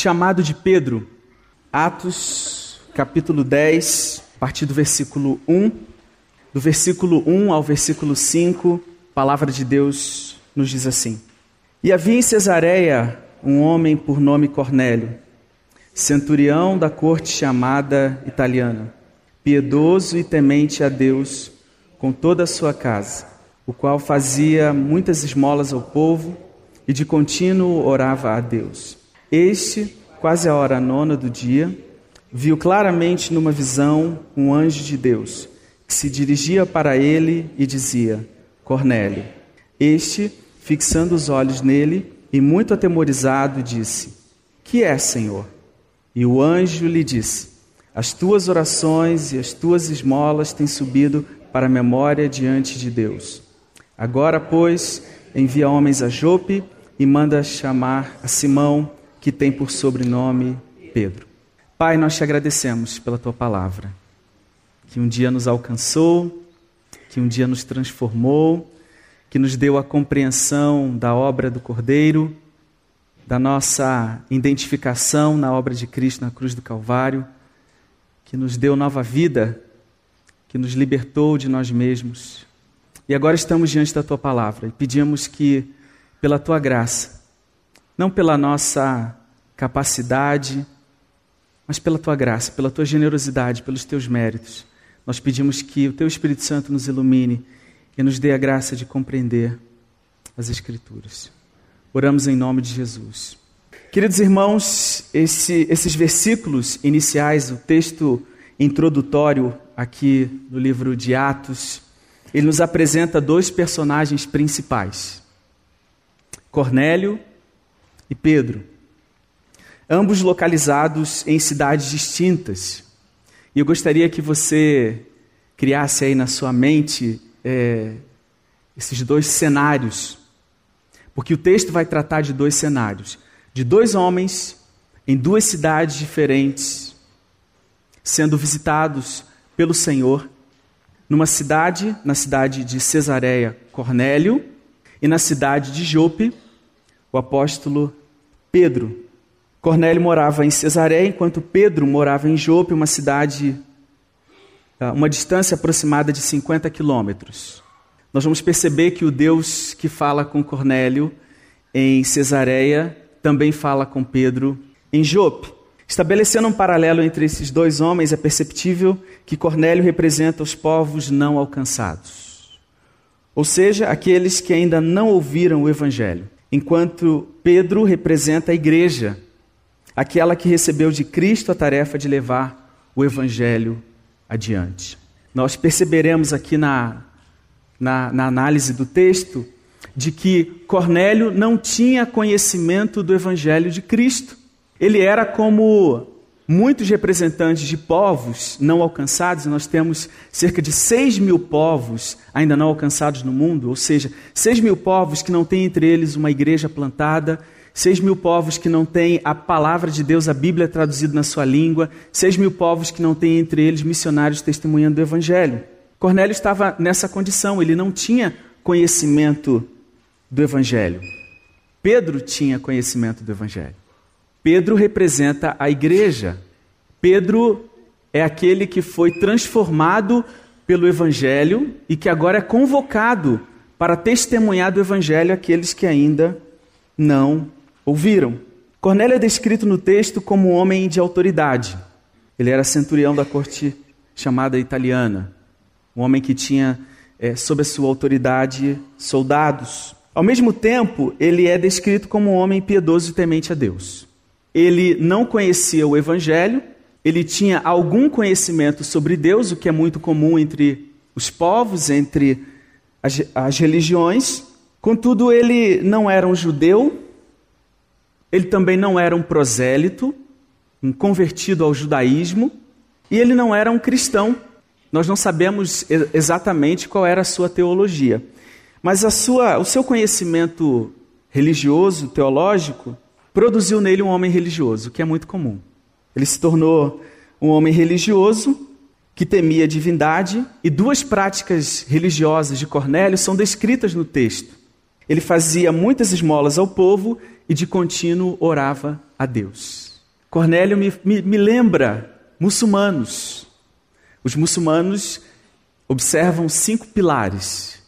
chamado de Pedro. Atos, capítulo 10, a partir do versículo 1. Do versículo 1 ao versículo 5, a palavra de Deus nos diz assim: E havia em Cesareia um homem por nome Cornélio, centurião da corte chamada italiana, piedoso e temente a Deus com toda a sua casa, o qual fazia muitas esmolas ao povo e de contínuo orava a Deus. Este, quase a hora nona do dia, viu claramente numa visão um anjo de Deus que se dirigia para ele e dizia: Cornélio. Este, fixando os olhos nele e muito atemorizado, disse: Que é, Senhor? E o anjo lhe disse: As tuas orações e as tuas esmolas têm subido para a memória diante de Deus. Agora, pois, envia homens a Jope e manda chamar a Simão, que tem por sobrenome Pedro. Pai, nós te agradecemos pela tua palavra, que um dia nos alcançou, que um dia nos transformou, que nos deu a compreensão da obra do Cordeiro, da nossa identificação na obra de Cristo na cruz do Calvário, que nos deu nova vida, que nos libertou de nós mesmos. E agora estamos diante da tua palavra e pedimos que pela tua graça, não pela nossa capacidade, mas pela tua graça, pela tua generosidade, pelos teus méritos. Nós pedimos que o teu Espírito Santo nos ilumine e nos dê a graça de compreender as Escrituras. Oramos em nome de Jesus. Queridos irmãos, esse, esses versículos iniciais, o texto introdutório aqui no livro de Atos, ele nos apresenta dois personagens principais. Cornélio e Pedro, ambos localizados em cidades distintas. E eu gostaria que você criasse aí na sua mente é, esses dois cenários, porque o texto vai tratar de dois cenários: de dois homens em duas cidades diferentes, sendo visitados pelo Senhor, numa cidade, na cidade de Cesareia, Cornélio, e na cidade de Jope, o apóstolo Pedro. Cornélio morava em Cesareia, enquanto Pedro morava em Jope, uma cidade, ah, uma distância aproximada de 50 quilômetros. Nós vamos perceber que o Deus que fala com Cornélio em Cesareia também fala com Pedro em Jope. Estabelecendo um paralelo entre esses dois homens, é perceptível que Cornélio representa os povos não alcançados ou seja, aqueles que ainda não ouviram o Evangelho, enquanto Pedro representa a igreja, aquela que recebeu de Cristo a tarefa de levar o Evangelho adiante. Nós perceberemos aqui na, na, na análise do texto de que Cornélio não tinha conhecimento do Evangelho de Cristo. Ele era como muitos representantes de povos não alcançados, nós temos cerca de 6 mil povos ainda não alcançados no mundo, ou seja, 6 mil povos que não têm entre eles uma igreja plantada, 6 mil povos que não têm a palavra de Deus, a Bíblia traduzida na sua língua, 6 mil povos que não têm entre eles missionários testemunhando o Evangelho. Cornélio estava nessa condição, ele não tinha conhecimento do Evangelho. Pedro tinha conhecimento do Evangelho. Pedro representa a igreja. Pedro é aquele que foi transformado pelo Evangelho e que agora é convocado para testemunhar do Evangelho aqueles que ainda não ouviram. Cornélio é descrito no texto como um homem de autoridade. Ele era centurião da corte chamada italiana, um homem que tinha é, sob a sua autoridade soldados. Ao mesmo tempo, ele é descrito como um homem piedoso e temente a Deus ele não conhecia o Evangelho, ele tinha algum conhecimento sobre Deus, o que é muito comum entre os povos, entre as, as religiões. Contudo, ele não era um judeu, ele também não era um prosélito, um convertido ao judaísmo, e ele não era um cristão. Nós não sabemos exatamente qual era a sua teologia, mas a sua, o seu conhecimento religioso, teológico, produziu nele um homem religioso, que é muito comum. Ele se tornou um homem religioso que temia a divindade, e duas práticas religiosas de Cornélio são descritas no texto. Ele fazia muitas esmolas ao povo e de contínuo orava a Deus. Cornélio me, me, me lembra muçulmanos. Os muçulmanos observam cinco pilares.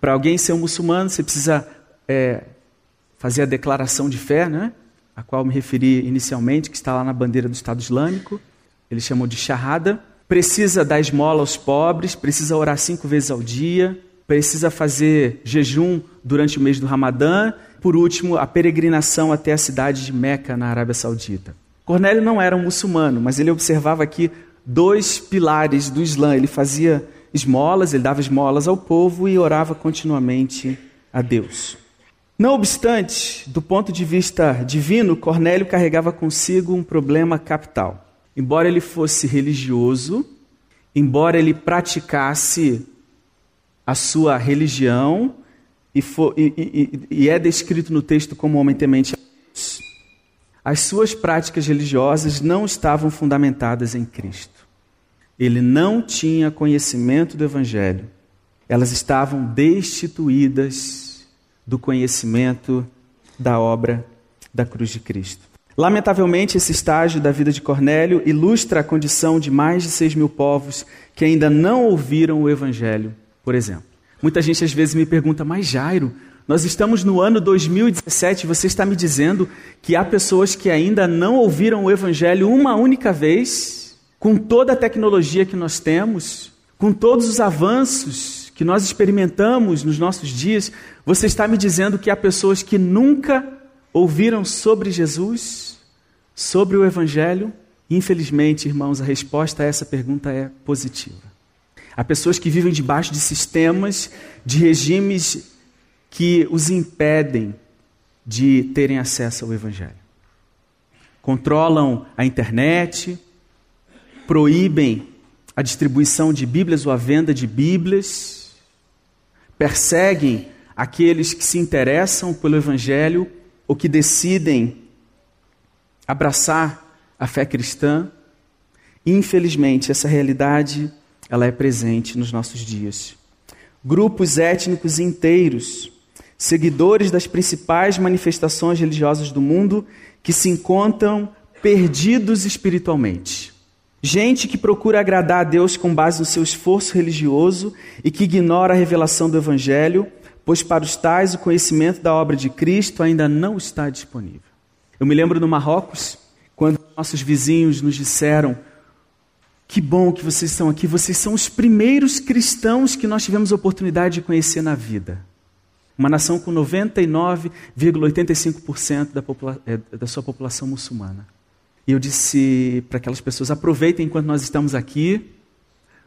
Para alguém ser um muçulmano, você precisa é, fazer a declaração de fé, né? A qual me referi inicialmente, que está lá na bandeira do Estado Islâmico. Eles chamam de Shahada. Precisa dar esmola aos pobres, precisa orar cinco vezes ao dia, precisa fazer jejum durante o mês do Ramadã. Por último, a peregrinação até a cidade de Meca, na Arábia Saudita. Cornélio não era um muçulmano, mas ele observava aqui dois pilares do Islã. Ele fazia esmolas, ele dava esmolas ao povo e orava continuamente a Deus. Não obstante, do ponto de vista divino, Cornélio carregava consigo um problema capital. Embora ele fosse religioso, embora ele praticasse a sua religião, e, for, e, e, e é descrito no texto como homem temente a Deus, as suas práticas religiosas não estavam fundamentadas em Cristo. Ele não tinha conhecimento do Evangelho. Elas estavam destituídas do conhecimento da obra da cruz de Cristo. Lamentavelmente, esse estágio da vida de Cornélio ilustra a condição de mais de seis mil povos que ainda não ouviram o Evangelho, por exemplo. Muita gente às vezes me pergunta, mas Jairo, nós estamos no ano 2017 você está me dizendo que há pessoas que ainda não ouviram o Evangelho uma única vez, com toda a tecnologia que nós temos, com todos os avanços que nós experimentamos nos nossos dias, você está me dizendo que há pessoas que nunca ouviram sobre Jesus, sobre o Evangelho? Infelizmente, irmãos, a resposta a essa pergunta é positiva. Há pessoas que vivem debaixo de sistemas, de regimes que os impedem de terem acesso ao Evangelho. Controlam a internet, proíbem a distribuição de Bíblias ou a venda de Bíblias, perseguem aqueles que se interessam pelo Evangelho ou que decidem abraçar a fé cristã. Infelizmente, essa realidade ela é presente nos nossos dias. Grupos étnicos inteiros, seguidores das principais manifestações religiosas do mundo, que se encontram perdidos espiritualmente. Gente que procura agradar a Deus com base no seu esforço religioso e que ignora a revelação do Evangelho, pois para os tais o conhecimento da obra de Cristo ainda não está disponível. Eu me lembro no Marrocos, quando nossos vizinhos nos disseram: Que bom que vocês estão aqui, vocês são os primeiros cristãos que nós tivemos oportunidade de conhecer na vida. Uma nação com 99,85% da, eh, da sua população muçulmana. E eu disse para aquelas pessoas: aproveitem enquanto nós estamos aqui,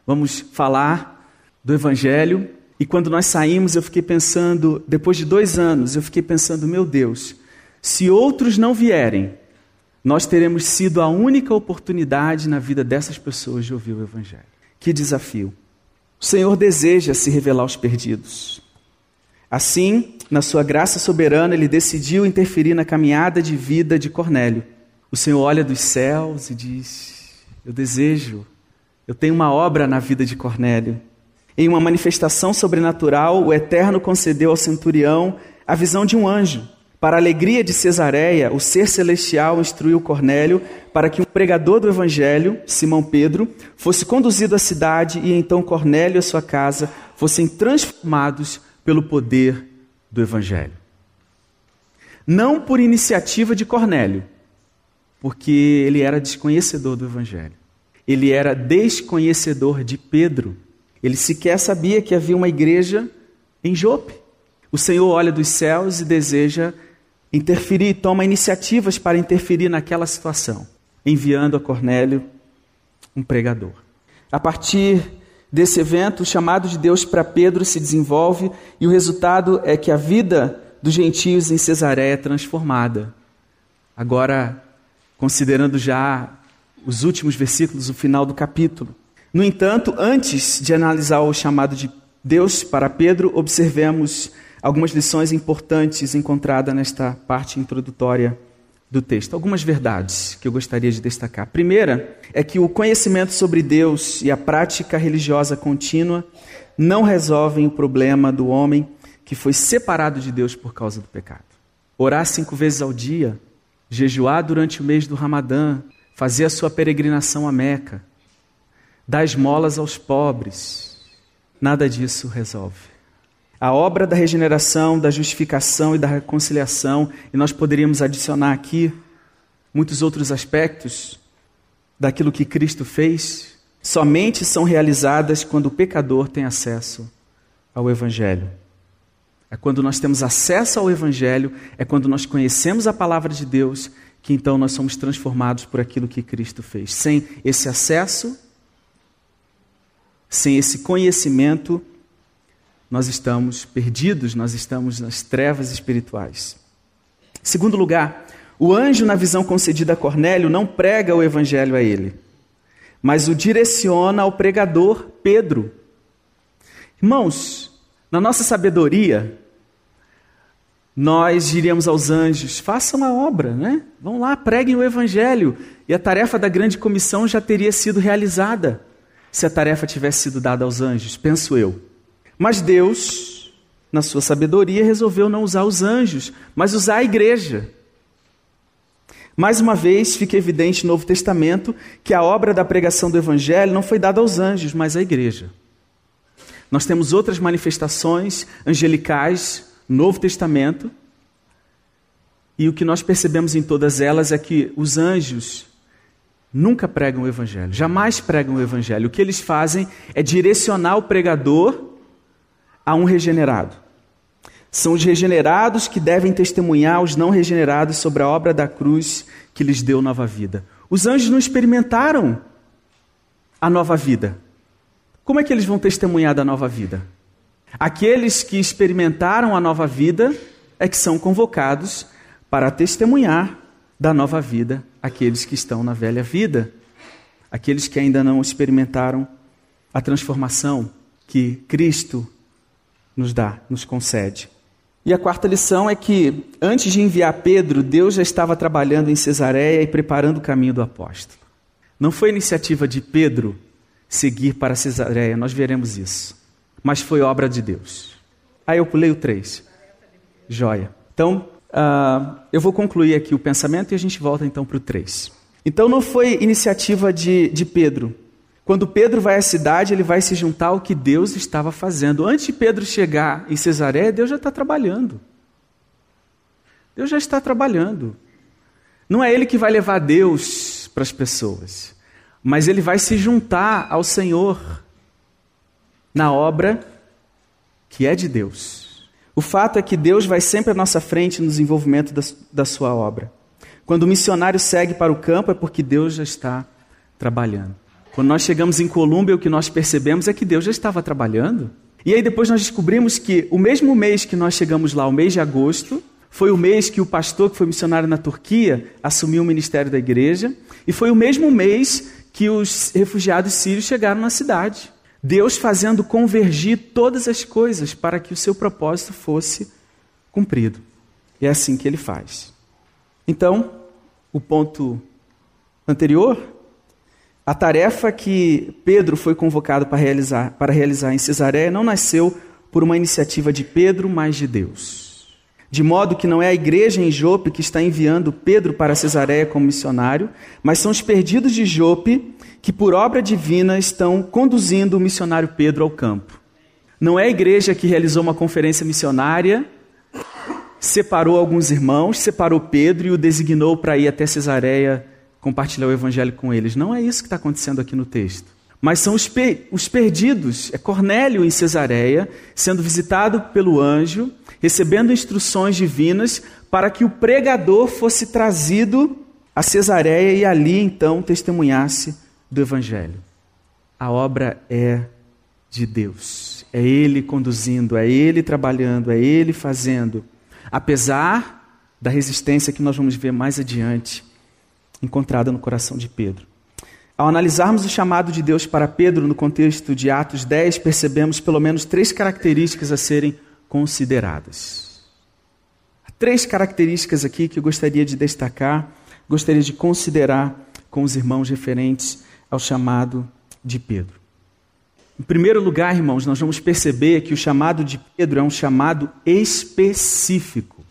vamos falar do Evangelho. E quando nós saímos, eu fiquei pensando, depois de dois anos, eu fiquei pensando: meu Deus, se outros não vierem, nós teremos sido a única oportunidade na vida dessas pessoas de ouvir o Evangelho. Que desafio! O Senhor deseja se revelar aos perdidos. Assim, na sua graça soberana, ele decidiu interferir na caminhada de vida de Cornélio o Senhor olha dos céus e diz: Eu desejo, eu tenho uma obra na vida de Cornélio. Em uma manifestação sobrenatural, o Eterno concedeu ao centurião a visão de um anjo. Para a alegria de Cesareia, o ser celestial instruiu Cornélio para que um pregador do evangelho, Simão Pedro, fosse conduzido à cidade e então Cornélio e sua casa fossem transformados pelo poder do evangelho. Não por iniciativa de Cornélio, porque ele era desconhecedor do Evangelho. Ele era desconhecedor de Pedro. Ele sequer sabia que havia uma igreja em Jope. O Senhor olha dos céus e deseja interferir, toma iniciativas para interferir naquela situação, enviando a Cornélio um pregador. A partir desse evento, o chamado de Deus para Pedro se desenvolve e o resultado é que a vida dos gentios em Cesareia é transformada. Agora, considerando já os últimos versículos, o final do capítulo. No entanto, antes de analisar o chamado de Deus para Pedro, observemos algumas lições importantes encontradas nesta parte introdutória do texto. Algumas verdades que eu gostaria de destacar. A primeira é que o conhecimento sobre Deus e a prática religiosa contínua não resolvem o problema do homem que foi separado de Deus por causa do pecado. Orar cinco vezes ao dia jejuar durante o mês do Ramadã, fazer a sua peregrinação a Meca, dar esmolas aos pobres. Nada disso resolve. A obra da regeneração, da justificação e da reconciliação, e nós poderíamos adicionar aqui muitos outros aspectos daquilo que Cristo fez, somente são realizadas quando o pecador tem acesso ao Evangelho. É quando nós temos acesso ao Evangelho, é quando nós conhecemos a palavra de Deus, que então nós somos transformados por aquilo que Cristo fez. Sem esse acesso, sem esse conhecimento, nós estamos perdidos, nós estamos nas trevas espirituais. Segundo lugar, o anjo, na visão concedida a Cornélio, não prega o evangelho a ele, mas o direciona ao pregador Pedro. Irmãos, na nossa sabedoria, nós diríamos aos anjos: façam a obra, né? Vão lá, preguem o evangelho. E a tarefa da grande comissão já teria sido realizada se a tarefa tivesse sido dada aos anjos, penso eu. Mas Deus, na sua sabedoria, resolveu não usar os anjos, mas usar a igreja. Mais uma vez, fica evidente no Novo Testamento que a obra da pregação do Evangelho não foi dada aos anjos, mas à igreja. Nós temos outras manifestações angelicais Novo Testamento, e o que nós percebemos em todas elas é que os anjos nunca pregam o Evangelho, jamais pregam o Evangelho. O que eles fazem é direcionar o pregador a um regenerado. São os regenerados que devem testemunhar os não regenerados sobre a obra da cruz que lhes deu nova vida. Os anjos não experimentaram a nova vida. Como é que eles vão testemunhar da nova vida? Aqueles que experimentaram a nova vida é que são convocados para testemunhar da nova vida aqueles que estão na velha vida, aqueles que ainda não experimentaram a transformação que Cristo nos dá, nos concede. E a quarta lição é que, antes de enviar Pedro, Deus já estava trabalhando em Cesareia e preparando o caminho do apóstolo. Não foi iniciativa de Pedro seguir para Cesareia, nós veremos isso. Mas foi obra de Deus. Aí eu pulei o 3. Joia. Então, uh, eu vou concluir aqui o pensamento e a gente volta então para o 3. Então, não foi iniciativa de, de Pedro, quando Pedro vai à cidade, ele vai se juntar ao que Deus estava fazendo. Antes de Pedro chegar em Cesareia, Deus já está trabalhando. Deus já está trabalhando. Não é ele que vai levar Deus para as pessoas, mas ele vai se juntar ao Senhor na obra que é de Deus. O fato é que Deus vai sempre à nossa frente no desenvolvimento da, da sua obra. Quando o missionário segue para o campo, é porque Deus já está trabalhando. Quando nós chegamos em Colômbia, o que nós percebemos é que Deus já estava trabalhando. E aí depois nós descobrimos que o mesmo mês que nós chegamos lá, o mês de agosto, foi o mês que o pastor que foi missionário na Turquia assumiu o ministério da igreja, e foi o mesmo mês que os refugiados sírios chegaram na cidade. Deus fazendo convergir todas as coisas para que o seu propósito fosse cumprido. E é assim que ele faz. Então, o ponto anterior a tarefa que Pedro foi convocado para realizar, para realizar em Cesareia não nasceu por uma iniciativa de Pedro, mas de Deus. De modo que não é a igreja em Jope que está enviando Pedro para Cesareia como missionário, mas são os perdidos de Jope que, por obra divina, estão conduzindo o missionário Pedro ao campo. Não é a igreja que realizou uma conferência missionária, separou alguns irmãos, separou Pedro e o designou para ir até Cesareia compartilhar o evangelho com eles. Não é isso que está acontecendo aqui no texto. Mas são os, pe os perdidos. É Cornélio em Cesareia, sendo visitado pelo anjo, recebendo instruções divinas para que o pregador fosse trazido a Cesareia e ali então testemunhasse do evangelho. A obra é de Deus. É Ele conduzindo, é Ele trabalhando, é Ele fazendo. Apesar da resistência que nós vamos ver mais adiante encontrada no coração de Pedro. Ao analisarmos o chamado de Deus para Pedro no contexto de Atos 10, percebemos pelo menos três características a serem consideradas. Há três características aqui que eu gostaria de destacar, gostaria de considerar com os irmãos referentes ao chamado de Pedro. Em primeiro lugar, irmãos, nós vamos perceber que o chamado de Pedro é um chamado específico.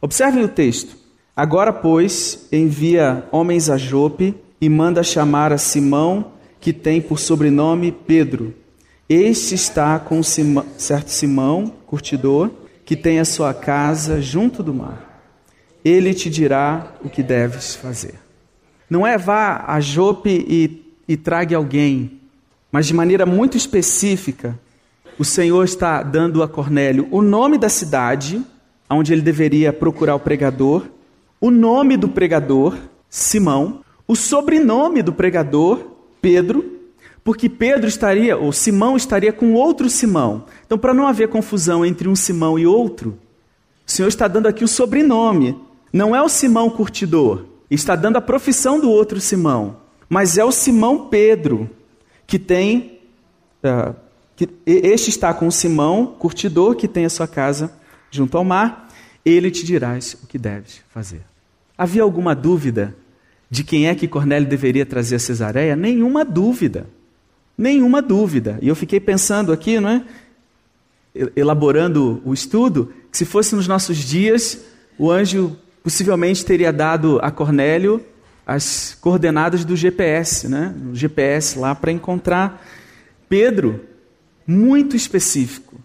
Observem o texto. Agora, pois, envia homens a Jope e manda chamar a Simão, que tem por sobrenome Pedro. Este está com certo Simão, curtidor, que tem a sua casa junto do mar. Ele te dirá o que deves fazer. Não é vá a Jope e, e trague alguém, mas de maneira muito específica, o Senhor está dando a Cornélio o nome da cidade onde ele deveria procurar o pregador, o nome do pregador, Simão, o sobrenome do pregador, Pedro, porque Pedro estaria, ou Simão estaria com outro Simão. Então, para não haver confusão entre um Simão e outro, o Senhor está dando aqui o sobrenome. Não é o Simão curtidor, está dando a profissão do outro Simão, mas é o Simão Pedro, que tem. Uh, que, este está com o Simão curtidor, que tem a sua casa junto ao mar, ele te dirás o que deves fazer. Havia alguma dúvida de quem é que Cornélio deveria trazer a Cesareia? Nenhuma dúvida. Nenhuma dúvida. E eu fiquei pensando aqui, não é? Elaborando o estudo, que se fosse nos nossos dias, o anjo possivelmente teria dado a Cornélio as coordenadas do GPS, né? O GPS lá para encontrar Pedro, muito específico.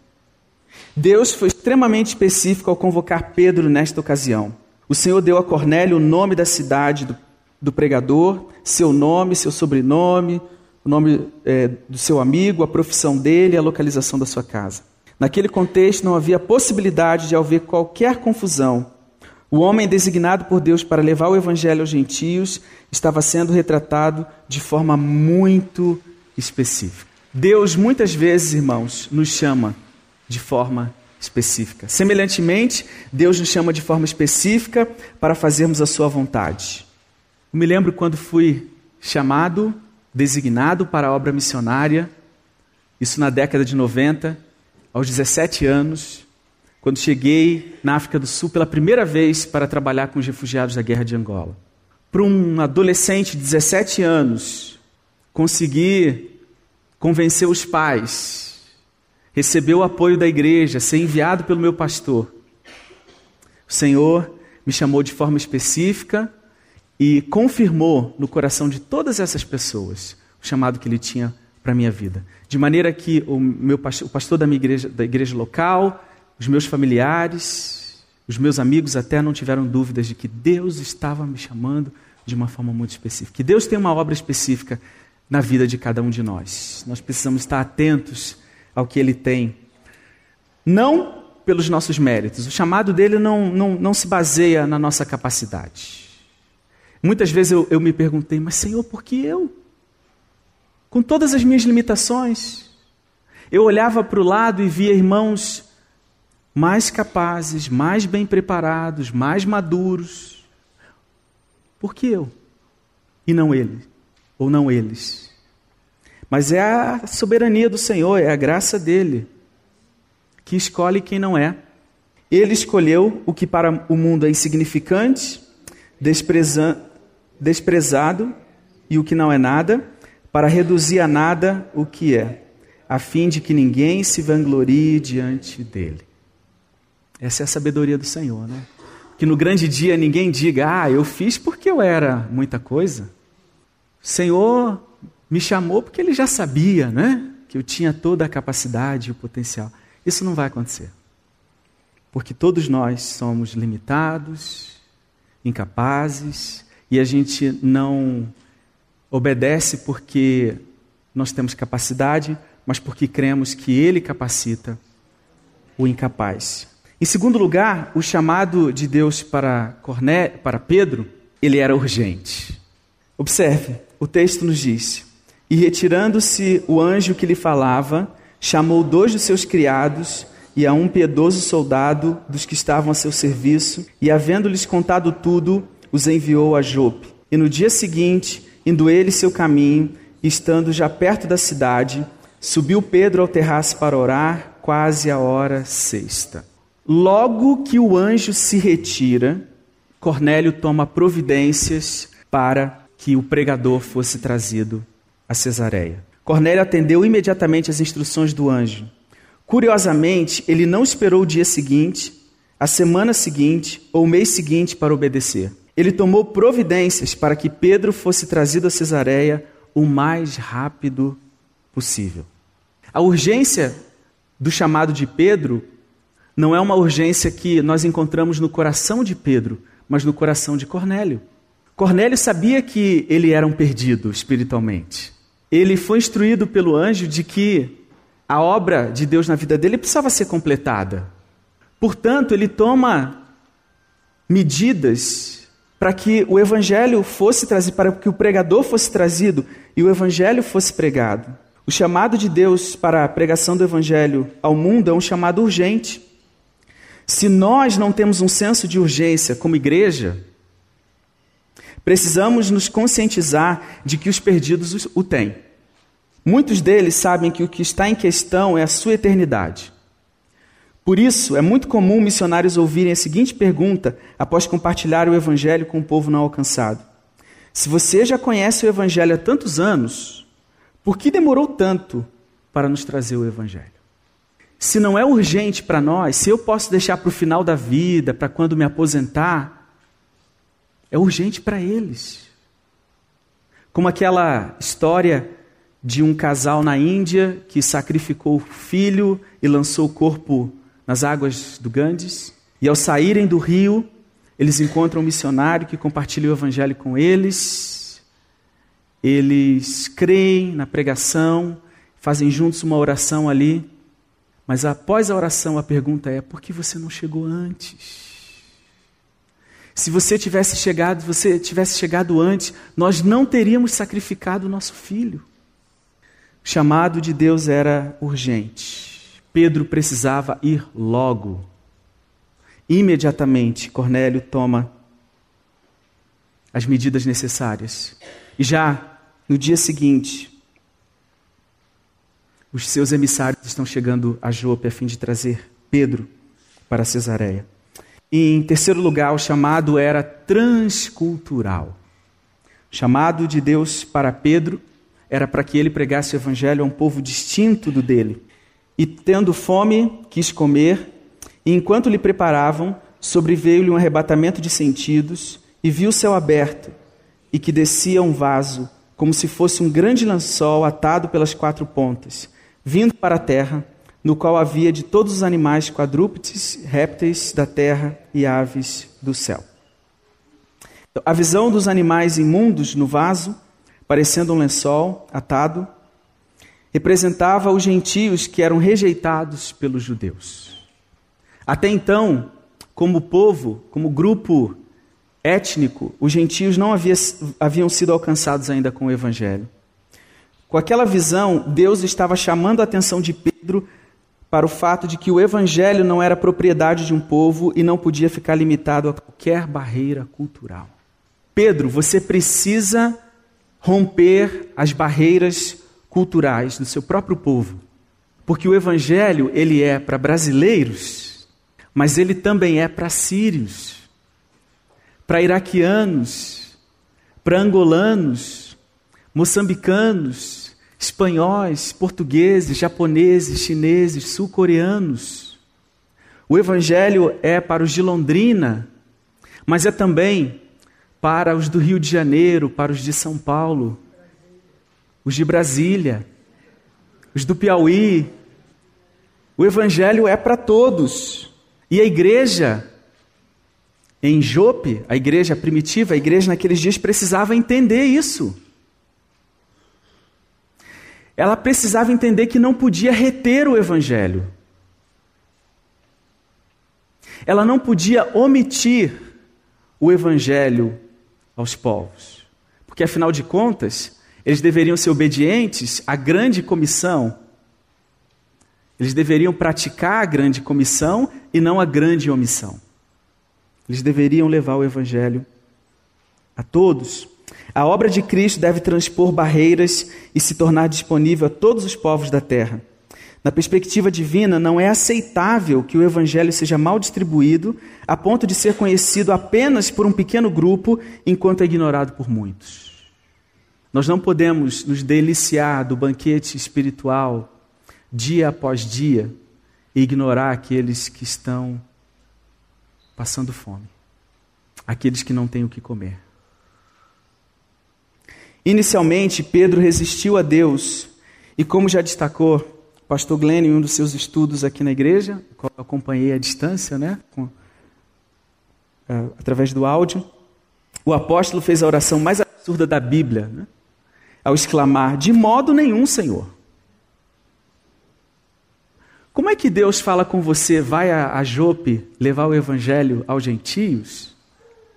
Deus foi extremamente específico ao convocar Pedro nesta ocasião. O Senhor deu a Cornélio o nome da cidade do, do pregador, seu nome, seu sobrenome, o nome é, do seu amigo, a profissão dele a localização da sua casa. Naquele contexto não havia possibilidade de haver qualquer confusão. O homem designado por Deus para levar o evangelho aos gentios estava sendo retratado de forma muito específica. Deus muitas vezes, irmãos, nos chama de forma específica. Semelhantemente, Deus nos chama de forma específica para fazermos a sua vontade. Eu me lembro quando fui chamado, designado para a obra missionária, isso na década de 90, aos 17 anos, quando cheguei na África do Sul pela primeira vez para trabalhar com os refugiados da guerra de Angola. Para um adolescente de 17 anos, conseguir convencer os pais receber o apoio da igreja, ser enviado pelo meu pastor. O Senhor me chamou de forma específica e confirmou no coração de todas essas pessoas o chamado que Ele tinha para a minha vida. De maneira que o, meu, o pastor da minha igreja, da igreja local, os meus familiares, os meus amigos até não tiveram dúvidas de que Deus estava me chamando de uma forma muito específica. Que Deus tem uma obra específica na vida de cada um de nós. Nós precisamos estar atentos ao que ele tem. Não pelos nossos méritos. O chamado dele não, não, não se baseia na nossa capacidade. Muitas vezes eu, eu me perguntei, mas Senhor, por que eu? Com todas as minhas limitações. Eu olhava para o lado e via irmãos mais capazes, mais bem preparados, mais maduros. Por que eu? E não ele? Ou não eles? Mas é a soberania do Senhor, é a graça dele que escolhe quem não é. Ele escolheu o que para o mundo é insignificante, desprezado e o que não é nada, para reduzir a nada o que é, a fim de que ninguém se vanglorie diante dele. Essa é a sabedoria do Senhor, né? Que no grande dia ninguém diga, ah, eu fiz porque eu era muita coisa. O Senhor me chamou porque ele já sabia, né? Que eu tinha toda a capacidade e o potencial. Isso não vai acontecer. Porque todos nós somos limitados, incapazes, e a gente não obedece porque nós temos capacidade, mas porque cremos que ele capacita o incapaz. Em segundo lugar, o chamado de Deus para, Corné, para Pedro, ele era urgente. Observe, o texto nos diz: e retirando-se o anjo que lhe falava, chamou dois dos seus criados e a um piedoso soldado dos que estavam a seu serviço, e havendo-lhes contado tudo, os enviou a Jope. E no dia seguinte, indo ele seu caminho, estando já perto da cidade, subiu Pedro ao terraço para orar, quase a hora sexta. Logo que o anjo se retira, Cornélio toma providências para que o pregador fosse trazido a Cesareia. Cornélio atendeu imediatamente às instruções do anjo. Curiosamente, ele não esperou o dia seguinte, a semana seguinte ou o mês seguinte para obedecer. Ele tomou providências para que Pedro fosse trazido a Cesareia o mais rápido possível. A urgência do chamado de Pedro não é uma urgência que nós encontramos no coração de Pedro, mas no coração de Cornélio. Cornélio sabia que ele era um perdido espiritualmente. Ele foi instruído pelo anjo de que a obra de Deus na vida dele precisava ser completada. Portanto, ele toma medidas para que o evangelho fosse trazido, para que o pregador fosse trazido e o evangelho fosse pregado. O chamado de Deus para a pregação do evangelho ao mundo é um chamado urgente. Se nós não temos um senso de urgência como igreja, precisamos nos conscientizar de que os perdidos o têm. Muitos deles sabem que o que está em questão é a sua eternidade. Por isso, é muito comum missionários ouvirem a seguinte pergunta após compartilhar o Evangelho com o povo não alcançado: Se você já conhece o Evangelho há tantos anos, por que demorou tanto para nos trazer o Evangelho? Se não é urgente para nós, se eu posso deixar para o final da vida, para quando me aposentar, é urgente para eles. Como aquela história de um casal na Índia que sacrificou o filho e lançou o corpo nas águas do Ganges. E ao saírem do rio, eles encontram um missionário que compartilha o evangelho com eles. Eles creem na pregação, fazem juntos uma oração ali. Mas após a oração, a pergunta é: por que você não chegou antes? Se você tivesse chegado, você tivesse chegado antes, nós não teríamos sacrificado o nosso filho. O chamado de Deus era urgente. Pedro precisava ir logo. Imediatamente, Cornélio toma as medidas necessárias. E já no dia seguinte, os seus emissários estão chegando a Jope a fim de trazer Pedro para Cesareia. E em terceiro lugar, o chamado era transcultural. O chamado de Deus para Pedro era para que ele pregasse o evangelho a um povo distinto do dele. E tendo fome, quis comer, e enquanto lhe preparavam, sobreveio-lhe um arrebatamento de sentidos, e viu o céu aberto, e que descia um vaso, como se fosse um grande lençol atado pelas quatro pontas, vindo para a terra, no qual havia de todos os animais quadrúpedes, répteis da terra e aves do céu. A visão dos animais imundos no vaso parecendo um lençol atado, representava os gentios que eram rejeitados pelos judeus. Até então, como povo, como grupo étnico, os gentios não havia, haviam sido alcançados ainda com o evangelho. Com aquela visão, Deus estava chamando a atenção de Pedro para o fato de que o evangelho não era propriedade de um povo e não podia ficar limitado a qualquer barreira cultural. Pedro, você precisa romper as barreiras culturais do seu próprio povo. Porque o evangelho, ele é para brasileiros, mas ele também é para sírios, para iraquianos, para angolanos, moçambicanos, espanhóis, portugueses, japoneses, chineses, sul-coreanos. O evangelho é para os de Londrina, mas é também para os do Rio de Janeiro, para os de São Paulo, os de Brasília, os do Piauí. O Evangelho é para todos. E a igreja em Jope, a igreja primitiva, a igreja naqueles dias precisava entender isso. Ela precisava entender que não podia reter o Evangelho. Ela não podia omitir o Evangelho aos povos. Porque, afinal de contas, eles deveriam ser obedientes à grande comissão. Eles deveriam praticar a grande comissão e não a grande omissão. Eles deveriam levar o evangelho a todos. A obra de Cristo deve transpor barreiras e se tornar disponível a todos os povos da terra. Na perspectiva divina, não é aceitável que o evangelho seja mal distribuído a ponto de ser conhecido apenas por um pequeno grupo, enquanto é ignorado por muitos. Nós não podemos nos deliciar do banquete espiritual dia após dia e ignorar aqueles que estão passando fome. Aqueles que não têm o que comer. Inicialmente, Pedro resistiu a Deus, e como já destacou o pastor Glenn em um dos seus estudos aqui na igreja, eu acompanhei à distância, né, com, uh, através do áudio, o apóstolo fez a oração mais absurda da Bíblia, né, ao exclamar: De modo nenhum, Senhor. Como é que Deus fala com você, vai a, Jope levar o evangelho aos gentios?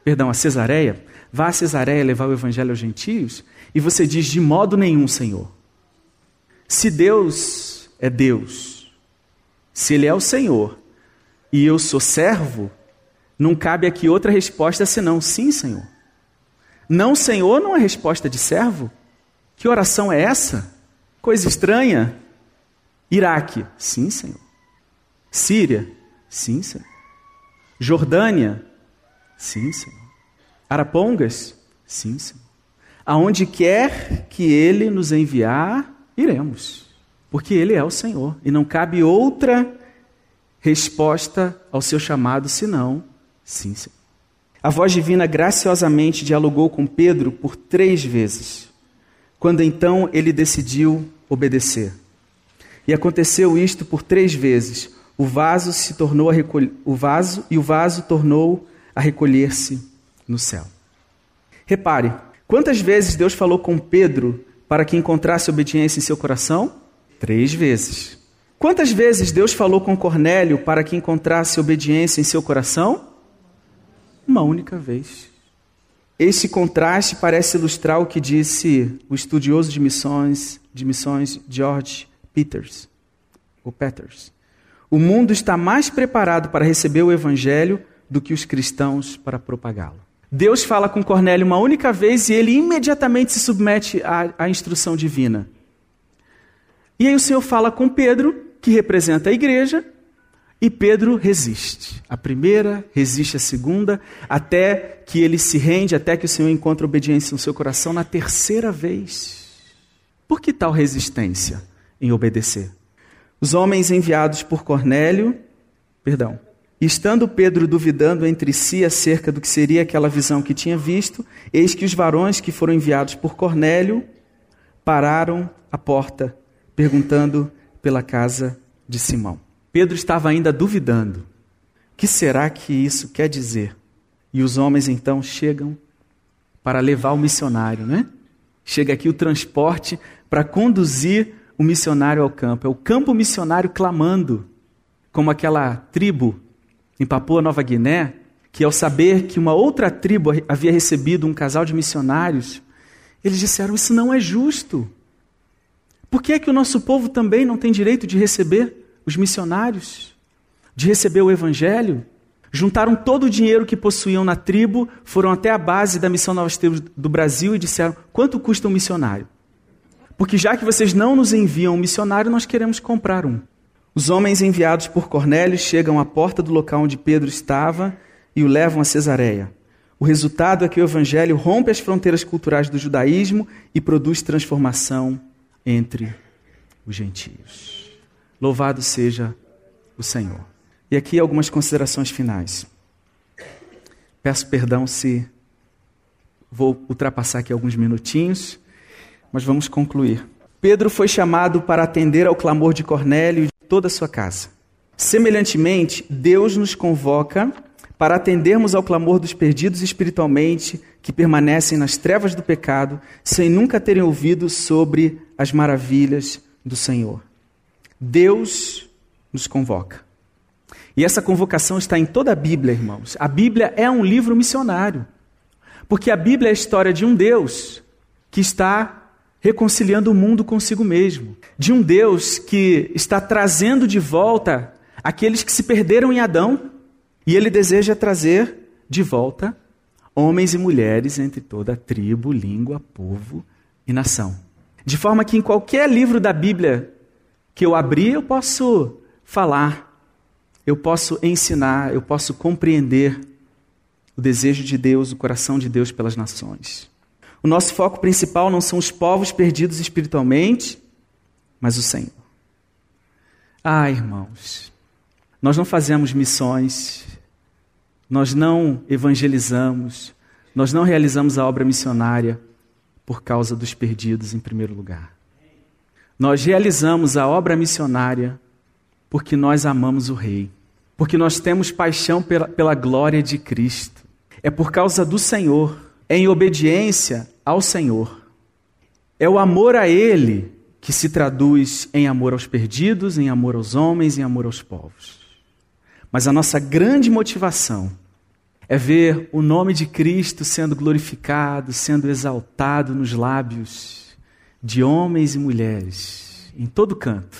Perdão, a Cesareia. Vá a Cesareia levar o evangelho aos gentios? E você diz, de modo nenhum, Senhor. Se Deus é Deus, se Ele é o Senhor, e eu sou servo, não cabe aqui outra resposta senão sim, Senhor. Não, Senhor, não é resposta de servo? Que oração é essa? Coisa estranha. Iraque, sim, Senhor. Síria, sim, Senhor. Jordânia, sim, Senhor. Arapongas, sim, Senhor. Aonde quer que Ele nos enviar, iremos, porque Ele é o Senhor e não cabe outra resposta ao seu chamado senão sim, Senhor. A voz divina graciosamente dialogou com Pedro por três vezes, quando então ele decidiu obedecer. E aconteceu isto por três vezes. O vaso se tornou a recolher, o vaso e o vaso tornou a recolher-se no céu. Repare, quantas vezes Deus falou com Pedro para que encontrasse obediência em seu coração? Três vezes. Quantas vezes Deus falou com Cornélio para que encontrasse obediência em seu coração? uma única vez. Esse contraste parece ilustrar o que disse o estudioso de missões, de missões George Peters, ou Peters. O mundo está mais preparado para receber o evangelho do que os cristãos para propagá-lo. Deus fala com Cornélio uma única vez e ele imediatamente se submete à, à instrução divina. E aí o Senhor fala com Pedro, que representa a igreja, e Pedro resiste. A primeira, resiste a segunda, até que ele se rende, até que o Senhor encontra obediência no seu coração na terceira vez. Por que tal resistência em obedecer? Os homens enviados por Cornélio, perdão, estando Pedro duvidando entre si acerca do que seria aquela visão que tinha visto, eis que os varões que foram enviados por Cornélio pararam à porta, perguntando pela casa de Simão. Pedro estava ainda duvidando. O que será que isso quer dizer? E os homens então chegam para levar o missionário, né? Chega aqui o transporte para conduzir o missionário ao campo. É o campo missionário clamando, como aquela tribo em Papua Nova Guiné, que ao saber que uma outra tribo havia recebido um casal de missionários, eles disseram: Isso não é justo. Por que é que o nosso povo também não tem direito de receber os missionários, de receber o evangelho, juntaram todo o dinheiro que possuíam na tribo, foram até a base da missão Novas Tribos do Brasil e disseram: quanto custa um missionário? Porque já que vocês não nos enviam um missionário, nós queremos comprar um. Os homens enviados por Cornélio chegam à porta do local onde Pedro estava e o levam a Cesareia. O resultado é que o evangelho rompe as fronteiras culturais do judaísmo e produz transformação entre os gentios. Louvado seja o Senhor. E aqui algumas considerações finais. Peço perdão se vou ultrapassar aqui alguns minutinhos, mas vamos concluir. Pedro foi chamado para atender ao clamor de Cornélio e de toda a sua casa. Semelhantemente, Deus nos convoca para atendermos ao clamor dos perdidos espiritualmente que permanecem nas trevas do pecado, sem nunca terem ouvido sobre as maravilhas do Senhor. Deus nos convoca. E essa convocação está em toda a Bíblia, irmãos. A Bíblia é um livro missionário. Porque a Bíblia é a história de um Deus que está reconciliando o mundo consigo mesmo. De um Deus que está trazendo de volta aqueles que se perderam em Adão. E ele deseja trazer de volta homens e mulheres entre toda a tribo, língua, povo e nação. De forma que em qualquer livro da Bíblia que eu abri, eu posso falar, eu posso ensinar, eu posso compreender o desejo de Deus, o coração de Deus pelas nações. O nosso foco principal não são os povos perdidos espiritualmente, mas o Senhor. Ah, irmãos, nós não fazemos missões nós não evangelizamos, nós não realizamos a obra missionária por causa dos perdidos, em primeiro lugar. Nós realizamos a obra missionária porque nós amamos o Rei, porque nós temos paixão pela, pela glória de Cristo. É por causa do Senhor, é em obediência ao Senhor. É o amor a Ele que se traduz em amor aos perdidos, em amor aos homens, em amor aos povos. Mas a nossa grande motivação é ver o nome de Cristo sendo glorificado, sendo exaltado nos lábios de homens e mulheres, em todo canto.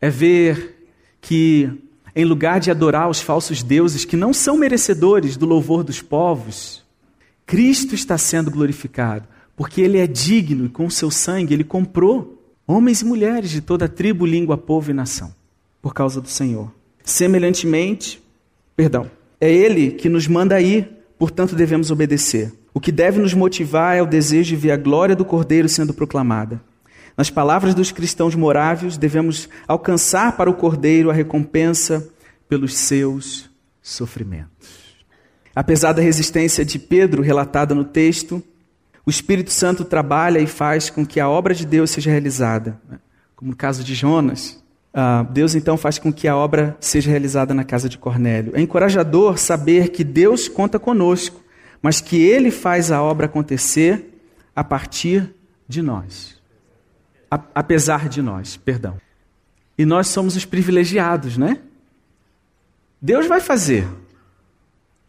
É ver que, em lugar de adorar os falsos deuses que não são merecedores do louvor dos povos, Cristo está sendo glorificado, porque Ele é digno e com o seu sangue Ele comprou homens e mulheres de toda tribo, língua, povo e nação, por causa do Senhor. Semelhantemente, perdão, é Ele que nos manda ir, portanto devemos obedecer. O que deve nos motivar é o desejo de ver a glória do Cordeiro sendo proclamada. Nas palavras dos cristãos morávios, devemos alcançar para o Cordeiro a recompensa pelos seus sofrimentos. Apesar da resistência de Pedro relatada no texto, o Espírito Santo trabalha e faz com que a obra de Deus seja realizada. Como no caso de Jonas, ah, Deus então faz com que a obra seja realizada na casa de Cornélio. É encorajador saber que Deus conta conosco, mas que Ele faz a obra acontecer a partir de nós. A, apesar de nós, perdão. E nós somos os privilegiados, né? Deus vai fazer.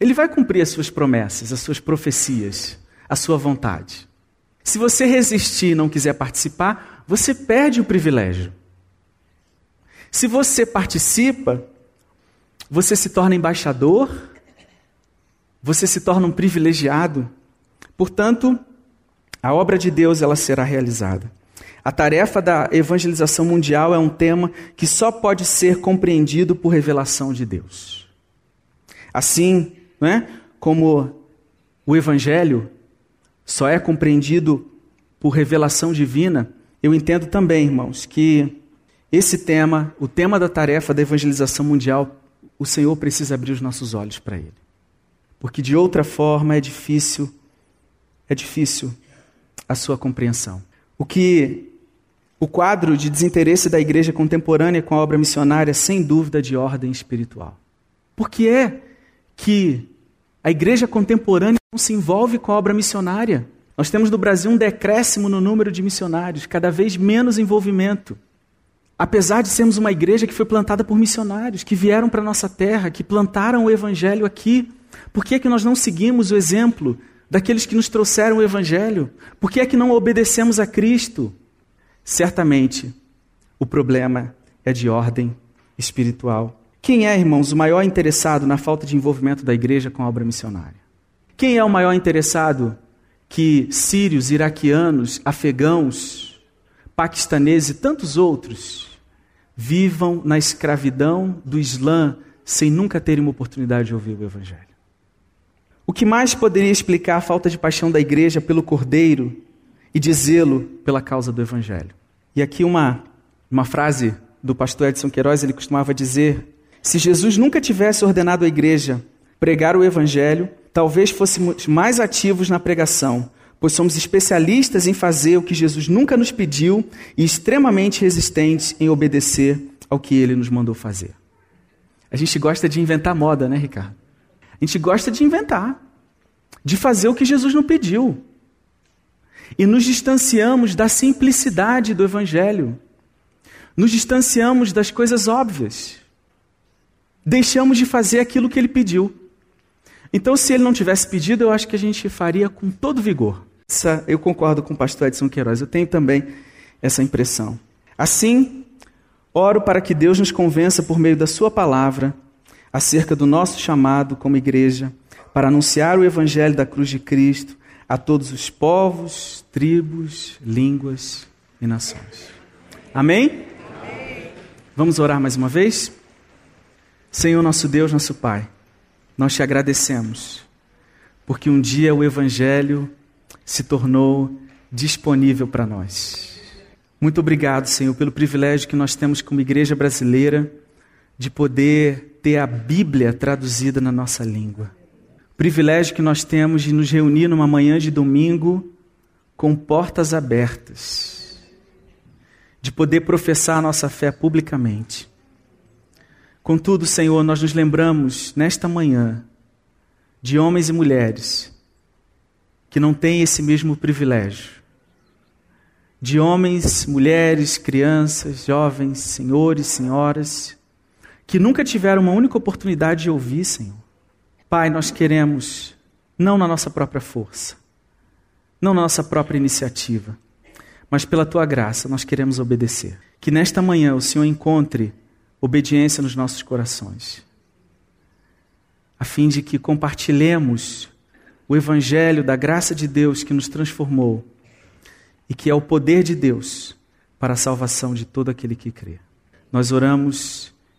Ele vai cumprir as suas promessas, as suas profecias, a sua vontade. Se você resistir e não quiser participar, você perde o privilégio. Se você participa, você se torna embaixador, você se torna um privilegiado. Portanto, a obra de Deus ela será realizada. A tarefa da evangelização mundial é um tema que só pode ser compreendido por revelação de Deus. Assim, né, como o evangelho só é compreendido por revelação divina, eu entendo também, irmãos, que esse tema, o tema da tarefa da evangelização mundial, o Senhor precisa abrir os nossos olhos para ele. Porque de outra forma é difícil, é difícil a sua compreensão. O que o quadro de desinteresse da igreja contemporânea com a obra missionária, sem dúvida, de ordem espiritual. Por que é que a igreja contemporânea não se envolve com a obra missionária? Nós temos no Brasil um decréscimo no número de missionários, cada vez menos envolvimento. Apesar de sermos uma igreja que foi plantada por missionários, que vieram para a nossa terra, que plantaram o evangelho aqui, por que, é que nós não seguimos o exemplo daqueles que nos trouxeram o evangelho? Por que é que não obedecemos a Cristo? Certamente, o problema é de ordem espiritual. Quem é, irmãos, o maior interessado na falta de envolvimento da igreja com a obra missionária? Quem é o maior interessado que sírios, iraquianos, afegãos, paquistaneses e tantos outros vivam na escravidão do Islã sem nunca terem uma oportunidade de ouvir o Evangelho. O que mais poderia explicar a falta de paixão da igreja pelo Cordeiro e de zelo pela causa do Evangelho? E aqui uma, uma frase do pastor Edson Queiroz, ele costumava dizer: se Jesus nunca tivesse ordenado à igreja pregar o Evangelho, talvez fôssemos mais ativos na pregação, pois somos especialistas em fazer o que Jesus nunca nos pediu e extremamente resistentes em obedecer ao que ele nos mandou fazer. A gente gosta de inventar moda, né, Ricardo? A gente gosta de inventar, de fazer o que Jesus não pediu. E nos distanciamos da simplicidade do Evangelho. Nos distanciamos das coisas óbvias. Deixamos de fazer aquilo que ele pediu. Então, se ele não tivesse pedido, eu acho que a gente faria com todo vigor. Eu concordo com o pastor Edson Queiroz, eu tenho também essa impressão. Assim, oro para que Deus nos convença por meio da Sua palavra acerca do nosso chamado como igreja para anunciar o Evangelho da cruz de Cristo a todos os povos, tribos, línguas e nações. Amém? Vamos orar mais uma vez? Senhor nosso Deus, nosso Pai, nós te agradecemos porque um dia o Evangelho se tornou disponível para nós. Muito obrigado, Senhor, pelo privilégio que nós temos como igreja brasileira de poder ter a Bíblia traduzida na nossa língua. O privilégio que nós temos de nos reunir numa manhã de domingo com portas abertas, de poder professar a nossa fé publicamente. Contudo, Senhor, nós nos lembramos nesta manhã de homens e mulheres que não têm esse mesmo privilégio. De homens, mulheres, crianças, jovens, senhores, senhoras, que nunca tiveram uma única oportunidade de ouvir, Senhor. Pai, nós queremos, não na nossa própria força, não na nossa própria iniciativa, mas pela tua graça, nós queremos obedecer. Que nesta manhã o Senhor encontre obediência nos nossos corações, a fim de que compartilhemos o Evangelho da graça de Deus que nos transformou e que é o poder de Deus para a salvação de todo aquele que crê. Nós oramos